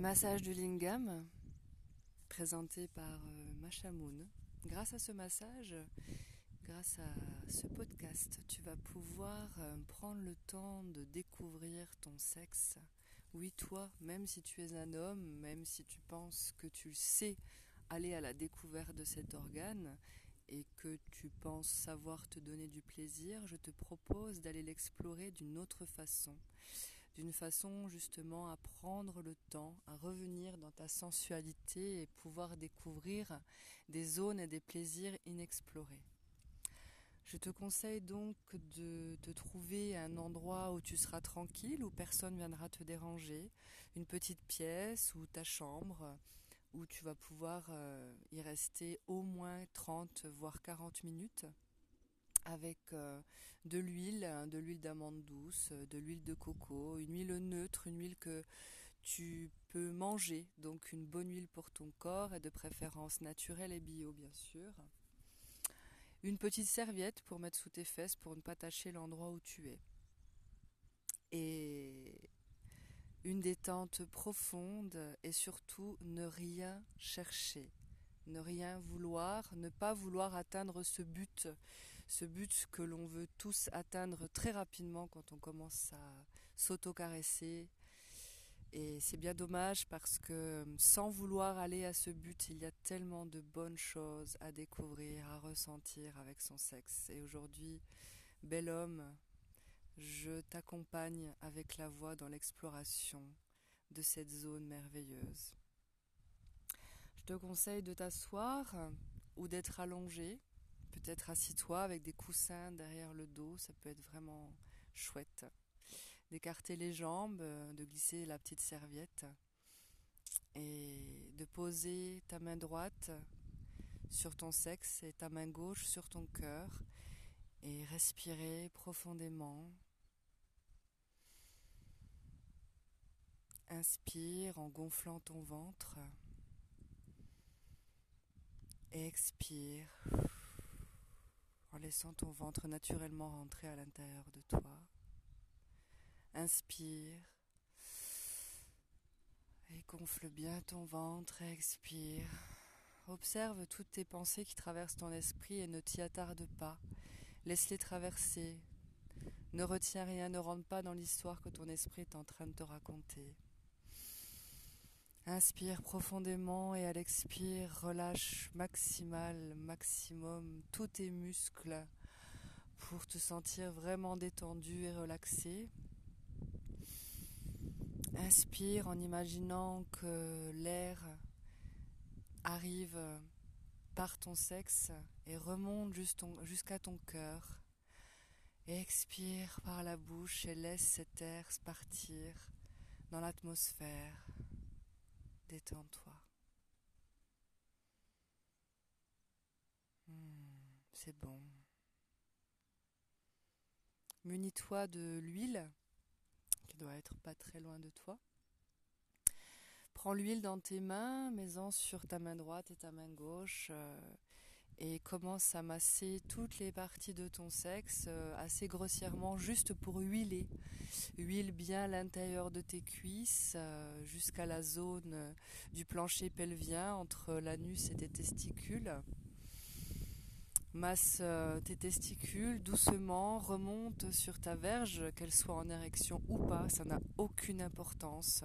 Le massage du lingam, présenté par euh, Machamoun. Grâce à ce massage, grâce à ce podcast, tu vas pouvoir euh, prendre le temps de découvrir ton sexe. Oui, toi, même si tu es un homme, même si tu penses que tu sais aller à la découverte de cet organe et que tu penses savoir te donner du plaisir, je te propose d'aller l'explorer d'une autre façon d'une façon justement à prendre le temps, à revenir dans ta sensualité et pouvoir découvrir des zones et des plaisirs inexplorés. Je te conseille donc de te trouver un endroit où tu seras tranquille, où personne viendra te déranger, une petite pièce ou ta chambre, où tu vas pouvoir euh, y rester au moins 30 voire 40 minutes avec euh, de l'huile, de l'huile d'amande douce, de l'huile de coco, une huile neutre, une huile que tu peux manger, donc une bonne huile pour ton corps et de préférence naturelle et bio bien sûr. Une petite serviette pour mettre sous tes fesses pour ne pas tâcher l'endroit où tu es. Et une détente profonde et surtout ne rien chercher, ne rien vouloir, ne pas vouloir atteindre ce but ce but que l'on veut tous atteindre très rapidement quand on commence à s'auto-caresser. Et c'est bien dommage parce que sans vouloir aller à ce but, il y a tellement de bonnes choses à découvrir, à ressentir avec son sexe. Et aujourd'hui, bel homme, je t'accompagne avec la voix dans l'exploration de cette zone merveilleuse. Je te conseille de t'asseoir ou d'être allongé Peut-être assis-toi avec des coussins derrière le dos, ça peut être vraiment chouette. D'écarter les jambes, euh, de glisser la petite serviette et de poser ta main droite sur ton sexe et ta main gauche sur ton cœur et respirer profondément. Inspire en gonflant ton ventre expire en laissant ton ventre naturellement rentrer à l'intérieur de toi. Inspire et gonfle bien ton ventre et expire. Observe toutes tes pensées qui traversent ton esprit et ne t'y attarde pas. Laisse-les traverser. Ne retiens rien, ne rentre pas dans l'histoire que ton esprit est en train de te raconter. Inspire profondément et à l'expire, relâche maximal, maximum tous tes muscles pour te sentir vraiment détendu et relaxé. Inspire en imaginant que l'air arrive par ton sexe et remonte jusqu'à ton cœur. Expire par la bouche et laisse cet air partir dans l'atmosphère détends-toi. Hmm, c'est bon. Munis-toi de l'huile, qui doit être pas très loin de toi. Prends l'huile dans tes mains, mets-en sur ta main droite et ta main gauche. Euh, et commence à masser toutes les parties de ton sexe euh, assez grossièrement juste pour huiler. Huile bien l'intérieur de tes cuisses euh, jusqu'à la zone euh, du plancher pelvien entre l'anus et tes testicules. Masse tes testicules doucement, remonte sur ta verge, qu'elle soit en érection ou pas, ça n'a aucune importance.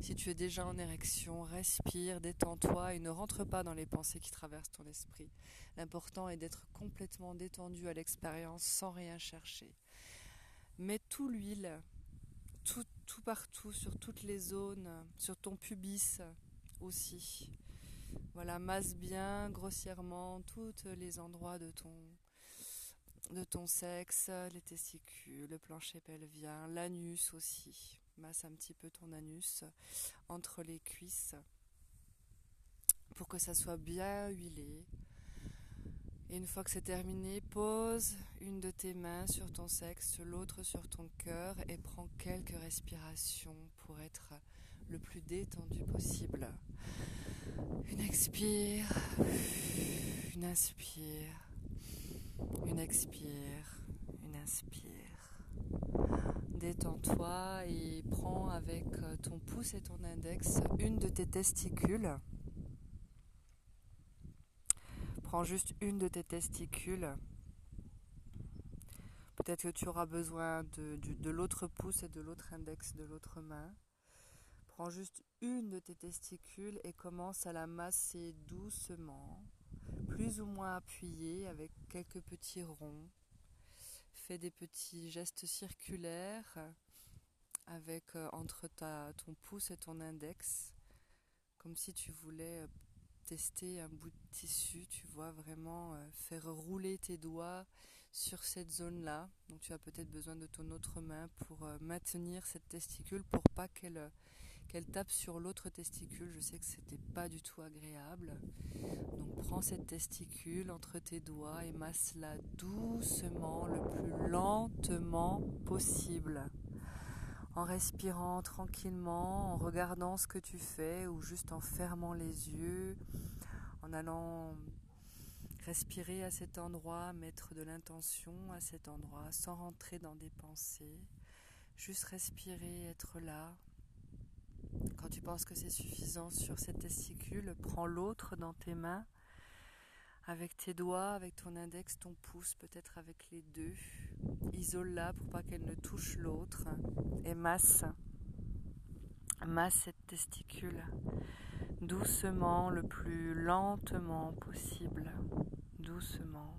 Si tu es déjà en érection, respire, détends-toi et ne rentre pas dans les pensées qui traversent ton esprit. L'important est d'être complètement détendu à l'expérience sans rien chercher. Mets tout l'huile, tout, tout partout, sur toutes les zones, sur ton pubis aussi. Voilà, masse bien grossièrement tous les endroits de ton, de ton sexe, les testicules, le plancher pelvien, l'anus aussi masse un petit peu ton anus entre les cuisses pour que ça soit bien huilé. Et une fois que c'est terminé, pose une de tes mains sur ton sexe, l'autre sur ton cœur et prends quelques respirations pour être le plus détendu possible. Une expire, une inspire, une expire, une inspire détends-toi et prends avec euh, ton pouce et ton index une de tes testicules. Prends juste une de tes testicules. Peut-être que tu auras besoin de, de l'autre pouce et de l'autre index de l'autre main. Prends juste une de tes testicules et commence à la masser doucement, plus ou moins appuyée avec quelques petits ronds. Fais des petits gestes circulaires avec euh, entre ta, ton pouce et ton index, comme si tu voulais euh, tester un bout de tissu, tu vois, vraiment euh, faire rouler tes doigts sur cette zone-là. Donc tu as peut-être besoin de ton autre main pour maintenir cette testicule pour pas qu'elle qu'elle tape sur l'autre testicule. Je sais que c'était pas du tout agréable. Donc prends cette testicule entre tes doigts et masse-la doucement, le plus lentement possible en respirant tranquillement, en regardant ce que tu fais ou juste en fermant les yeux, en allant respirer à cet endroit, mettre de l'intention à cet endroit sans rentrer dans des pensées. Juste respirer, être là. Quand tu penses que c'est suffisant sur cette testicule, prends l'autre dans tes mains avec tes doigts, avec ton index, ton pouce, peut-être avec les deux. Isole-la pour pas qu'elle ne touche l'autre et masse. Masse cette testicule doucement, le plus lentement possible. Doucement.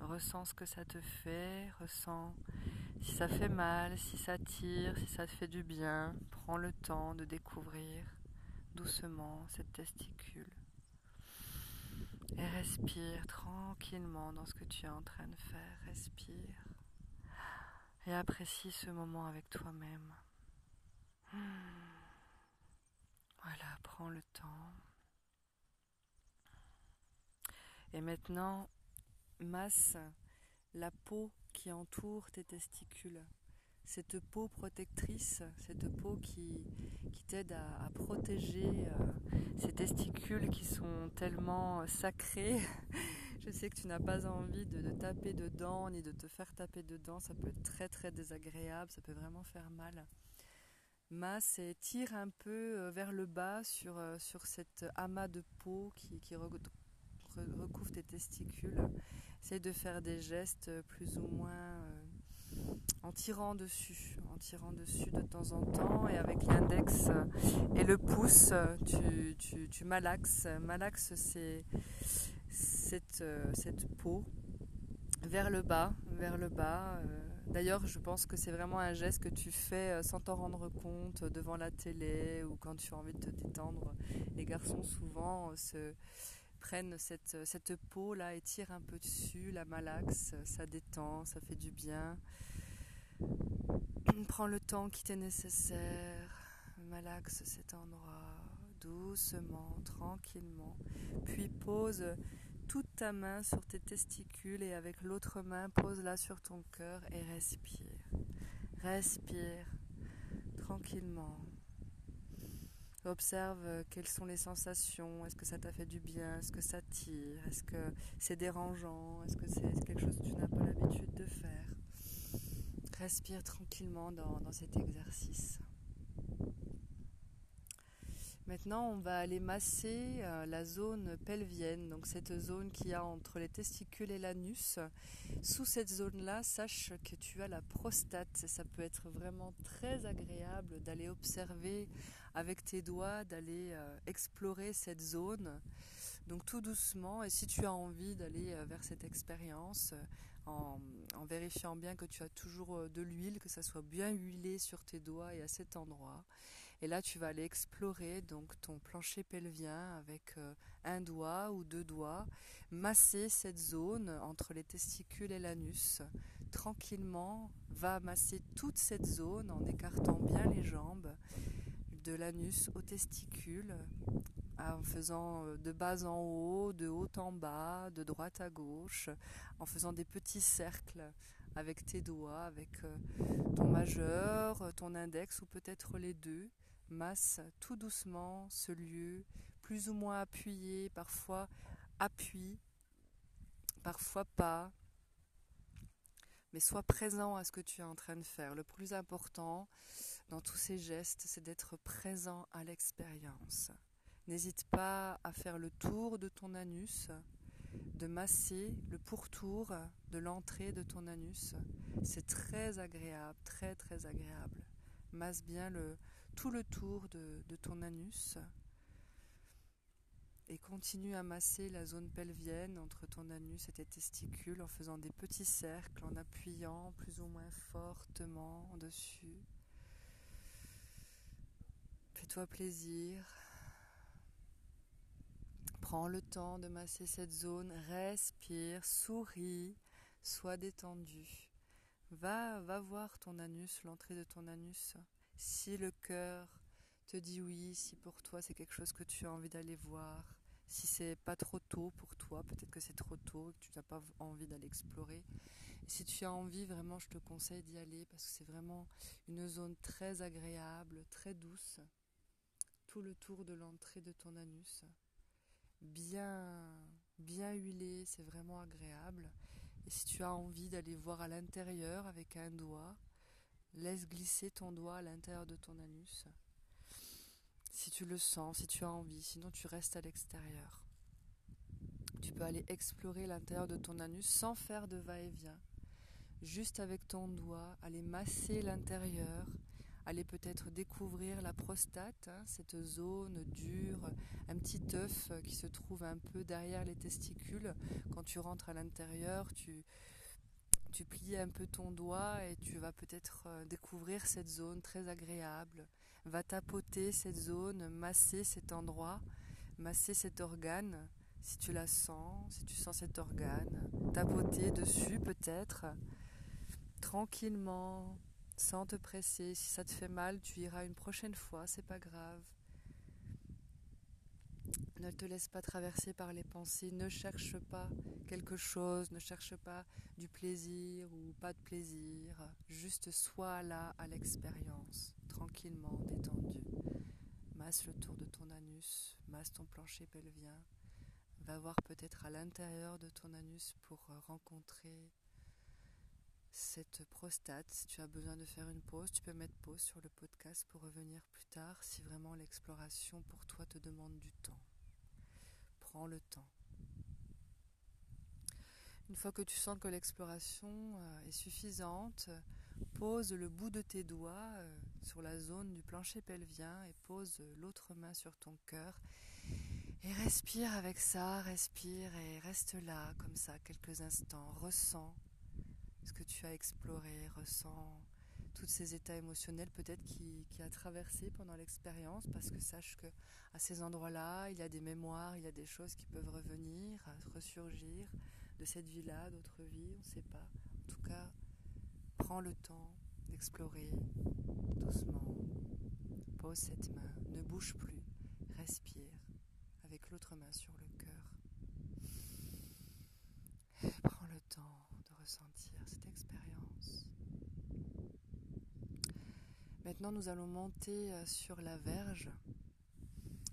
Ressens ce que ça te fait, ressens si ça fait mal, si ça tire, si ça te fait du bien. Prends le temps de découvrir doucement cette testicule. Et respire tranquillement dans ce que tu es en train de faire. Respire. Et apprécie ce moment avec toi-même. Voilà, prends le temps. Et maintenant, masse la peau qui entoure tes testicules cette peau protectrice, cette peau qui, qui t'aide à, protéger euh, ces testicules qui sont tellement sacrés. Je sais que tu n'as pas envie de, taper dedans ni de te faire taper dedans, ça peut être très très désagréable, ça peut vraiment faire mal. Masse et tire un peu euh, vers le bas sur, euh, sur cet amas de peau qui recouvre tes testicules. Essaye de faire des gestes plus ou moins en tirant dessus, en tirant dessus de temps en temps et avec l'index et le pouce, tu, tu, tu malaxes. Malaxes, c'est cette, cette peau vers le bas, vers le bas. D'ailleurs, je pense que c'est vraiment un geste que tu fais sans t'en rendre compte devant la télé ou quand tu as envie de te détendre. Les garçons souvent se prennent cette, cette peau là et tirent un peu dessus, la malaxe, ça détend, ça fait du bien. Prends le temps qui t'est nécessaire, malaxe cet endroit doucement, tranquillement, puis pose toute ta main sur tes testicules et avec l'autre main pose-la sur ton cœur et respire. Respire tranquillement. Observe quelles sont les sensations, est-ce que ça t'a fait du bien, est-ce que ça tire, est-ce que c'est dérangeant, est-ce que c'est quelque chose que tu n'as pas l'habitude de faire? Respire tranquillement dans, cet exercice. Maintenant, on va aller masser euh, la zone pelvienne, donc cette zone qui a entre les testicules et l'anus. Sous cette zone-là, sache que tu as la prostate. Ça peut être vraiment très agréable d'aller observer avec tes doigts, d'aller euh, explorer cette zone. Donc tout doucement, et si tu as envie d'aller euh, vers cette expérience, en, vérifiant bien que tu as toujours euh, de l'huile, que ça soit bien huilé sur tes doigts et à cet endroit. Et là, tu vas aller explorer donc ton plancher pelvien avec euh, un doigt ou deux doigts, masser cette zone entre les testicules et l'anus. Tranquillement, va masser toute cette zone en écartant bien les jambes de l'anus aux testicules, en faisant euh, de bas en haut, de haut en bas, de droite à gauche, en faisant des petits cercles avec tes doigts, avec euh, ton majeur, ton index ou peut-être les deux. Masse tout doucement ce lieu, plus ou moins appuyé, parfois appui, parfois pas. Mais sois présent à ce que tu es en train de faire. Le plus important dans tous ces gestes, c'est d'être présent à l'expérience. N'hésite pas à faire le tour de ton anus, de masser le pourtour de l'entrée de ton anus. C'est très agréable, très très agréable. Masse bien le, tout le tour de, de ton anus et continue à masser la zone pelvienne entre ton anus et tes testicules en faisant des petits cercles, en appuyant plus ou moins fortement dessus. Fais-toi plaisir. Prends le temps de masser cette zone, respire, souris, sois détendu. Va, va voir ton anus, l'entrée de ton anus. Si le cœur te dit oui, si pour toi c'est quelque chose que tu as envie d'aller voir, si c'est pas trop tôt pour toi, peut-être que c'est trop tôt, que tu n'as pas envie d'aller explorer. si tu as envie, vraiment, je te conseille d'y aller parce que c'est vraiment une zone très agréable, très douce, tout le tour de l'entrée de ton anus bien, bien huilé, c'est vraiment agréable. Et si tu as envie d'aller voir à l'intérieur avec un doigt, laisse glisser ton doigt à l'intérieur de ton anus. Si tu le sens, si tu as envie, sinon tu restes à l'extérieur. Tu peux aller explorer l'intérieur de ton anus sans faire de va-et-vient. Juste avec ton doigt, aller masser l'intérieur, Allez peut-être découvrir la prostate, hein, cette zone dure, un petit œuf qui se trouve un peu derrière les testicules. Quand tu rentres à l'intérieur, tu, tu plies un peu ton doigt et tu vas peut-être euh, découvrir cette zone très agréable. Va tapoter cette zone, masser cet endroit, masser cet organe, si tu la sens, si tu sens cet organe, tapoter dessus peut-être, tranquillement, sans te presser. Si ça te fait mal, tu iras une prochaine fois, c'est pas grave. Ne te laisse pas traverser par les pensées, ne cherche pas quelque chose, ne cherche pas du plaisir ou pas de plaisir, juste sois là à l'expérience, tranquillement, détendu. Masse le tour de ton anus, masse ton plancher pelvien, va voir peut-être à l'intérieur de ton anus pour rencontrer cette prostate. Si tu as besoin de faire une pause, tu peux mettre pause sur le podcast pour revenir plus tard si vraiment l'exploration pour toi te demande du temps. Prends le temps. Une fois que tu sens que l'exploration euh, est suffisante, pose le bout de tes doigts euh, sur la zone du plancher pelvien et pose l'autre main sur ton cœur. Et respire avec ça, respire et reste là comme ça quelques instants. Ressens ce que tu as exploré, ressens tous ces états émotionnels peut-être qui, qui a traversé pendant l'expérience parce que sache que à ces endroits-là, il y a des mémoires, il y a des choses qui peuvent revenir, ressurgir de cette vie-là, d'autres vies, on ne sait pas. En tout cas, prends le temps d'explorer doucement. Pose cette main, ne bouge plus, respire avec l'autre main sur le cœur. Prends le temps de ressentir Maintenant, nous allons monter euh, sur la verge,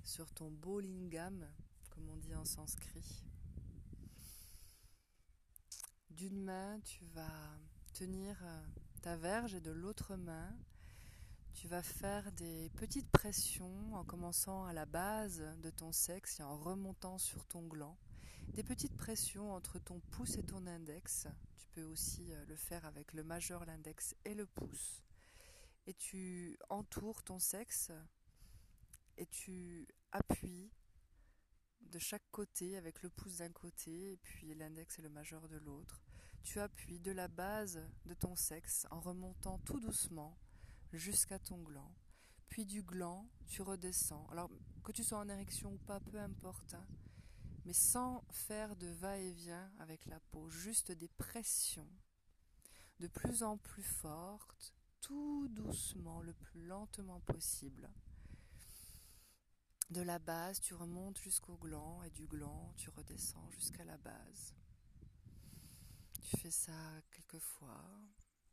sur ton beau lingam, comme on dit en sanskrit. D'une main, tu vas tenir euh, ta verge et de l'autre main, tu vas faire des petites pressions en commençant à la base de ton sexe et en remontant sur ton gland. Des petites pressions entre ton pouce et ton index. Tu peux aussi euh, le faire avec le majeur, l'index et le pouce et tu entoures ton sexe et tu appuies de chaque côté avec le pouce d'un côté et puis l'index et le majeur de l'autre. Tu appuies de la base de ton sexe en remontant tout doucement jusqu'à ton gland. Puis du gland, tu redescends. Alors que tu sois en érection ou pas, peu importe. Hein, mais sans faire de va-et-vient avec la peau, juste des pressions de plus en plus fortes tout doucement, le plus lentement possible. De la base, tu remontes jusqu'au gland et du gland, tu redescends jusqu'à la base. Tu fais ça quelques fois.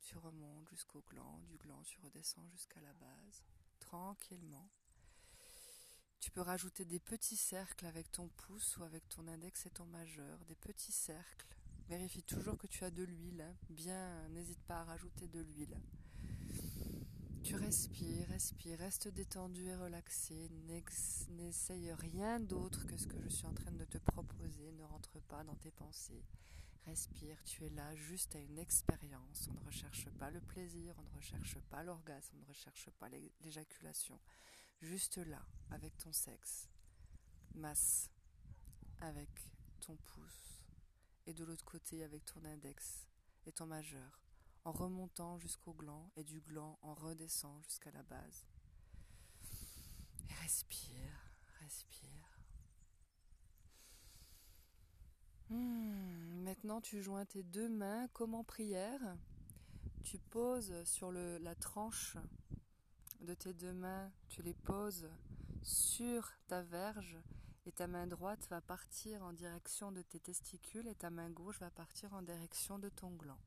Tu remontes jusqu'au gland, du gland, tu redescends jusqu'à la base, tranquillement. Tu peux rajouter des petits cercles avec ton pouce ou avec ton index et ton majeur, des petits cercles Vérifie toujours que tu as de l'huile. Hein. Bien, n'hésite pas à rajouter de l'huile. Tu respires, respires, reste détendu et relaxé. N'essaye rien d'autre que ce que je suis en train de te proposer. Ne rentre pas dans tes pensées. Respire, tu es là juste à une expérience. On ne recherche pas le plaisir, on ne recherche pas l'orgasme, on ne recherche pas l'éjaculation. Juste là, avec ton sexe. Masse avec ton pouce. Et de l'autre côté avec ton index et ton majeur. En remontant jusqu'au gland et du gland en redescend jusqu'à la base. Et respire, respire. Hmm, maintenant, tu joins tes deux mains comme en prière. Tu poses sur la tranche de tes deux mains, tu les poses sur ta verge et ta main droite va partir en direction de tes testicules et ta main gauche va partir en direction de ton gland.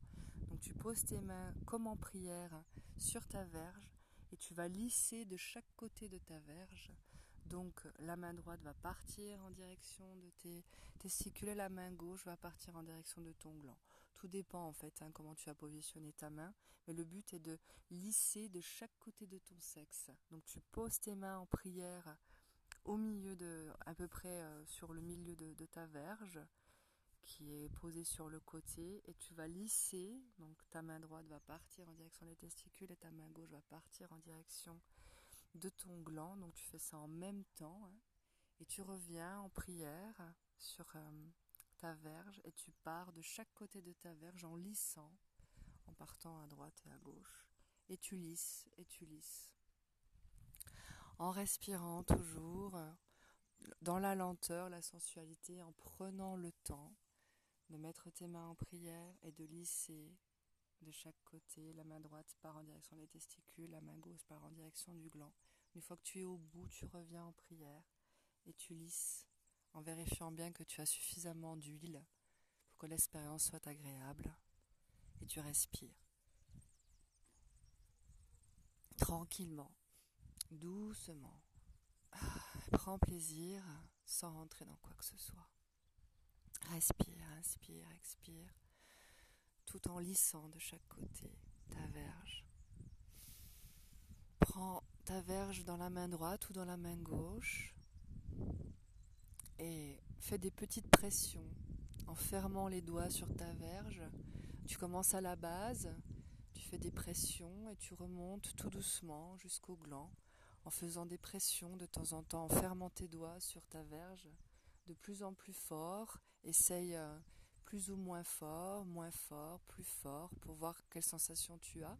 Donc tu poses tes mains comme en prière sur ta verge et tu vas lisser de chaque côté de ta verge donc la main droite va partir en direction de tes testicules et la main gauche va partir en direction de ton gland. Tout dépend en fait hein, comment tu as positionné ta main, mais le but est de lisser de chaque côté de ton sexe. Donc tu poses tes mains en prière au milieu de, à peu près euh, sur le milieu de, de, ta verge qui est posée sur le côté et tu vas lisser. Donc ta main droite va partir en direction des testicules et ta main gauche va partir en direction de ton gland. Donc tu fais ça en même temps. Hein, et tu reviens en prière sur euh, ta verge et tu pars de chaque côté de ta verge en lissant, en partant à droite et à gauche. Et tu lisses et tu lisses. En respirant toujours dans la lenteur, la sensualité, en prenant le temps de mettre tes mains en prière et de lisser de chaque côté. La main droite part en direction des testicules, la main gauche part en direction du gland. Une fois que tu es au bout, tu reviens en prière et tu lisses en vérifiant bien que tu as suffisamment d'huile pour que l'expérience soit agréable et tu respires. Tranquillement, doucement. Ah, prends plaisir sans rentrer dans quoi que ce soit. Respire, inspire, expire tout en lissant de chaque côté ta verge. Prends ta verge dans la main droite ou dans la main gauche et fais des petites pressions en fermant les doigts sur ta verge. Tu commences à la base, tu fais des pressions et tu remontes tout doucement jusqu'au gland en faisant des pressions de temps en temps, en fermant tes doigts sur ta verge de plus en plus fort. Essaye euh, plus ou moins fort, moins fort, plus fort, pour voir quelle sensation tu as.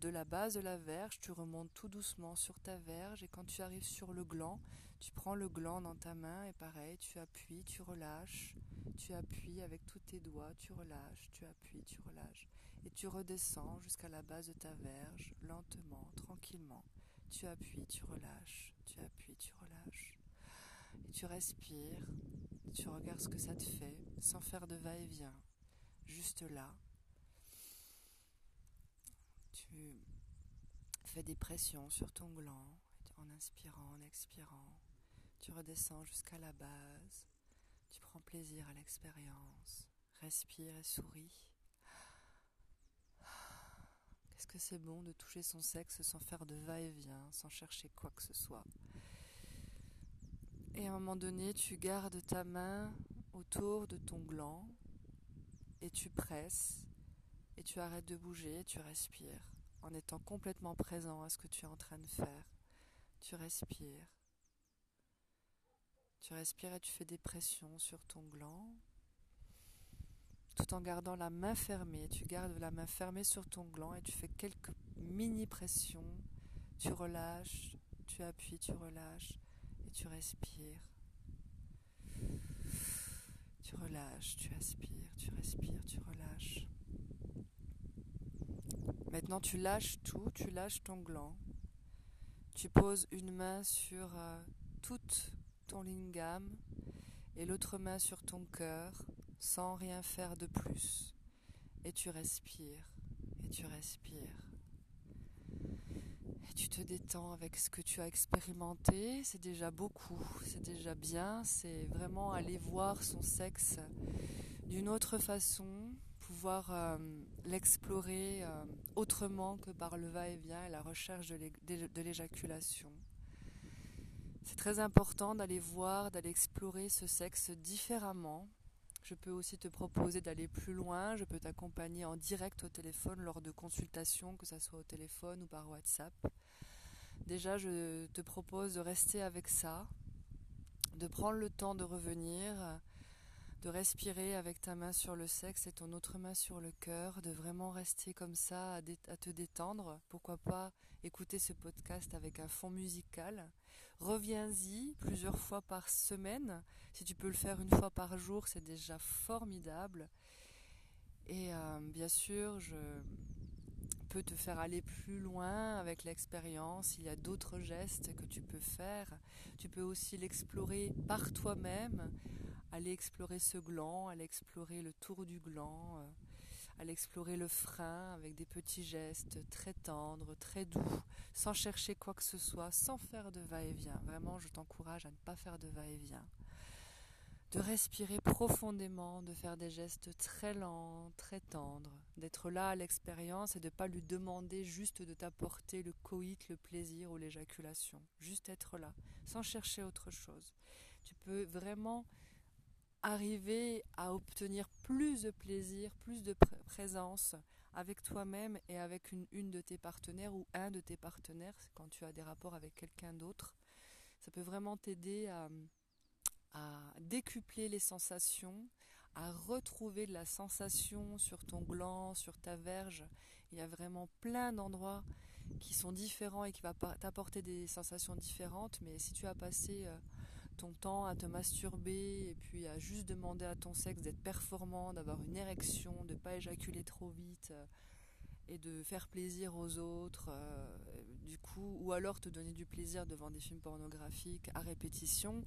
De la base de la verge, tu remontes tout doucement sur ta verge et quand tu arrives sur le gland, tu prends le gland dans ta main et pareil, tu appuies, tu relâches, tu appuies avec tous tes doigts, tu relâches, tu appuies, tu relâches. Et tu redescends jusqu'à la base de ta verge, lentement, tranquillement. Tu appuies, tu relâches, tu appuies, tu relâches. Et tu respires tu regardes ce que ça te fait, sans faire de va-et-vient, juste là. Tu fais des pressions sur ton gland en inspirant, en expirant. Tu redescends jusqu'à la base. Tu prends plaisir à l'expérience. Respire et souris. Qu'est-ce que c'est bon de toucher son sexe sans faire de va-et-vient, sans chercher quoi que ce soit. Et à un moment donné, tu gardes ta main autour de ton gland et tu presses et tu arrêtes de bouger et tu respires en étant complètement présent à ce que tu es en train de faire. Tu respires. Tu respires et tu fais des pressions sur ton gland tout en gardant la main fermée. Tu gardes la main fermée sur ton gland et tu fais quelques mini pressions. Tu relâches, tu appuies, tu relâches tu respires. Tu relâches, tu aspires, tu respires, tu relâches. Maintenant, tu lâches tout, tu lâches ton gland. Tu poses une main sur euh, toute ton lingam et l'autre main sur ton cœur sans rien faire de plus. Et tu respires, et tu respires tu te détends avec ce que tu as expérimenté, c'est déjà beaucoup, c'est déjà bien, c'est vraiment aller voir son sexe d'une autre façon, pouvoir euh, l'explorer euh, autrement que par le va-et-vient et la recherche de l'éjaculation. C'est très important d'aller voir, d'aller explorer ce sexe différemment. Je peux aussi te proposer d'aller plus loin, je peux t'accompagner en direct au téléphone lors de consultations, que ce soit au téléphone ou par WhatsApp. Déjà, je te propose de rester avec ça, de prendre le temps de revenir, de respirer avec ta main sur le sexe et ton autre main sur le cœur, de vraiment rester comme ça à, te détendre. Pourquoi pas écouter ce podcast avec un fond musical. Reviens-y plusieurs fois par semaine. Si tu peux le faire une fois par jour, c'est déjà formidable. Et euh, bien sûr, je peux te faire aller plus loin avec l'expérience. Il y a d'autres gestes que tu peux faire. Tu peux aussi l'explorer par toi-même aller explorer ce gland, aller explorer le tour du gland, euh, aller explorer le frein avec des petits gestes très tendres, très doux, sans chercher quoi que ce soit, sans faire de va-et-vient. Vraiment, je t'encourage à ne pas faire de va-et-vient. De respirer profondément, de faire des gestes très lents, très tendres, d'être là à l'expérience et de ne pas lui demander juste de t'apporter le coït, le plaisir ou l'éjaculation. Juste être là, sans chercher autre chose. Tu peux vraiment arriver à obtenir plus de plaisir, plus de présence avec toi-même et avec une, une de tes partenaires ou un de tes partenaires quand tu as des rapports avec quelqu'un d'autre. Ça peut vraiment t'aider à, à décupler les sensations, à retrouver de la sensation sur ton gland, sur ta verge. Il y a vraiment plein d'endroits qui sont différents et qui vont t'apporter des sensations différentes. Mais si tu as passé euh, ton temps à te masturber et puis à juste demander à ton sexe d'être performant, d'avoir une érection, de ne pas éjaculer trop vite euh, et de faire plaisir aux autres, euh, du coup, ou alors te donner du plaisir devant des films pornographiques à répétition,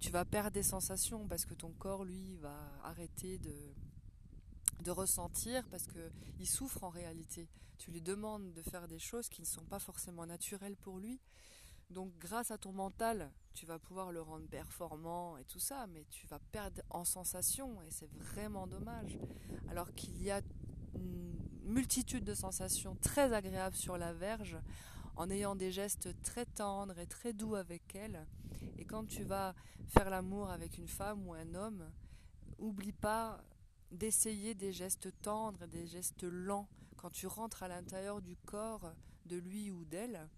tu vas perdre des sensations parce que ton corps, lui, va arrêter de, de ressentir parce qu'il souffre en réalité. Tu lui demandes de faire des choses qui ne sont pas forcément naturelles pour lui. Donc grâce à ton mental, tu vas pouvoir le rendre performant et tout ça, mais tu vas perdre en sensation et c'est vraiment dommage. Alors qu'il y a une multitude de sensations très agréables sur la verge en ayant des gestes très tendres et très doux avec elle. Et quand tu vas faire l'amour avec une femme ou un homme, oublie pas d'essayer des gestes tendres, des gestes lents quand tu rentres à l'intérieur du corps de lui ou d'elle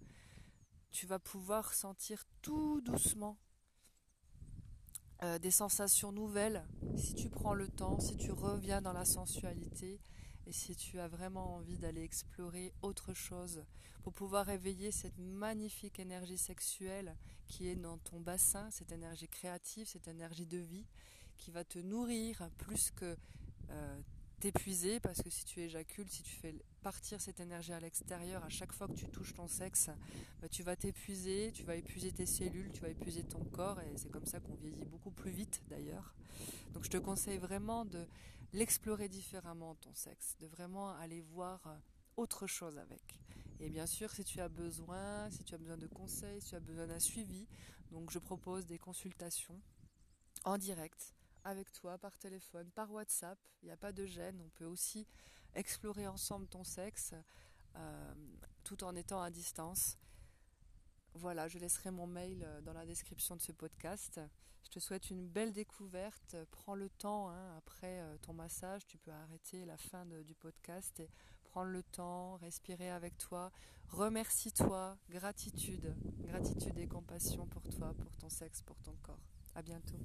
tu vas pouvoir sentir tout doucement euh, des sensations nouvelles si tu prends le temps, si tu reviens dans la sensualité et si tu as vraiment envie d'aller explorer autre chose pour pouvoir éveiller cette magnifique énergie sexuelle qui est dans ton bassin, cette énergie créative, cette énergie de vie qui va te nourrir plus que euh, t'épuiser parce que si tu éjacules, si tu fais partir cette énergie à l'extérieur à chaque fois que tu touches ton sexe, bah, tu vas t'épuiser, tu vas épuiser tes cellules, tu vas épuiser ton corps et c'est comme ça qu'on vieillit beaucoup plus vite d'ailleurs. Donc je te conseille vraiment de l'explorer différemment ton sexe, de vraiment aller voir euh, autre chose avec. Et bien sûr, si tu as besoin, si tu as besoin de conseils, si tu as besoin d'un suivi, donc je propose des consultations en direct avec toi par téléphone, par WhatsApp. Il n'y a pas de gêne. On peut aussi explorer ensemble ton sexe euh, tout en étant à distance. Voilà, je laisserai mon mail euh, dans la description de ce podcast. Je te souhaite une belle découverte. Prends le temps, hein, après euh, ton massage, tu peux arrêter la fin du podcast et prendre le temps, respirer avec toi. Remercie-toi, gratitude, gratitude et compassion pour toi, pour ton sexe, pour ton corps. À bientôt.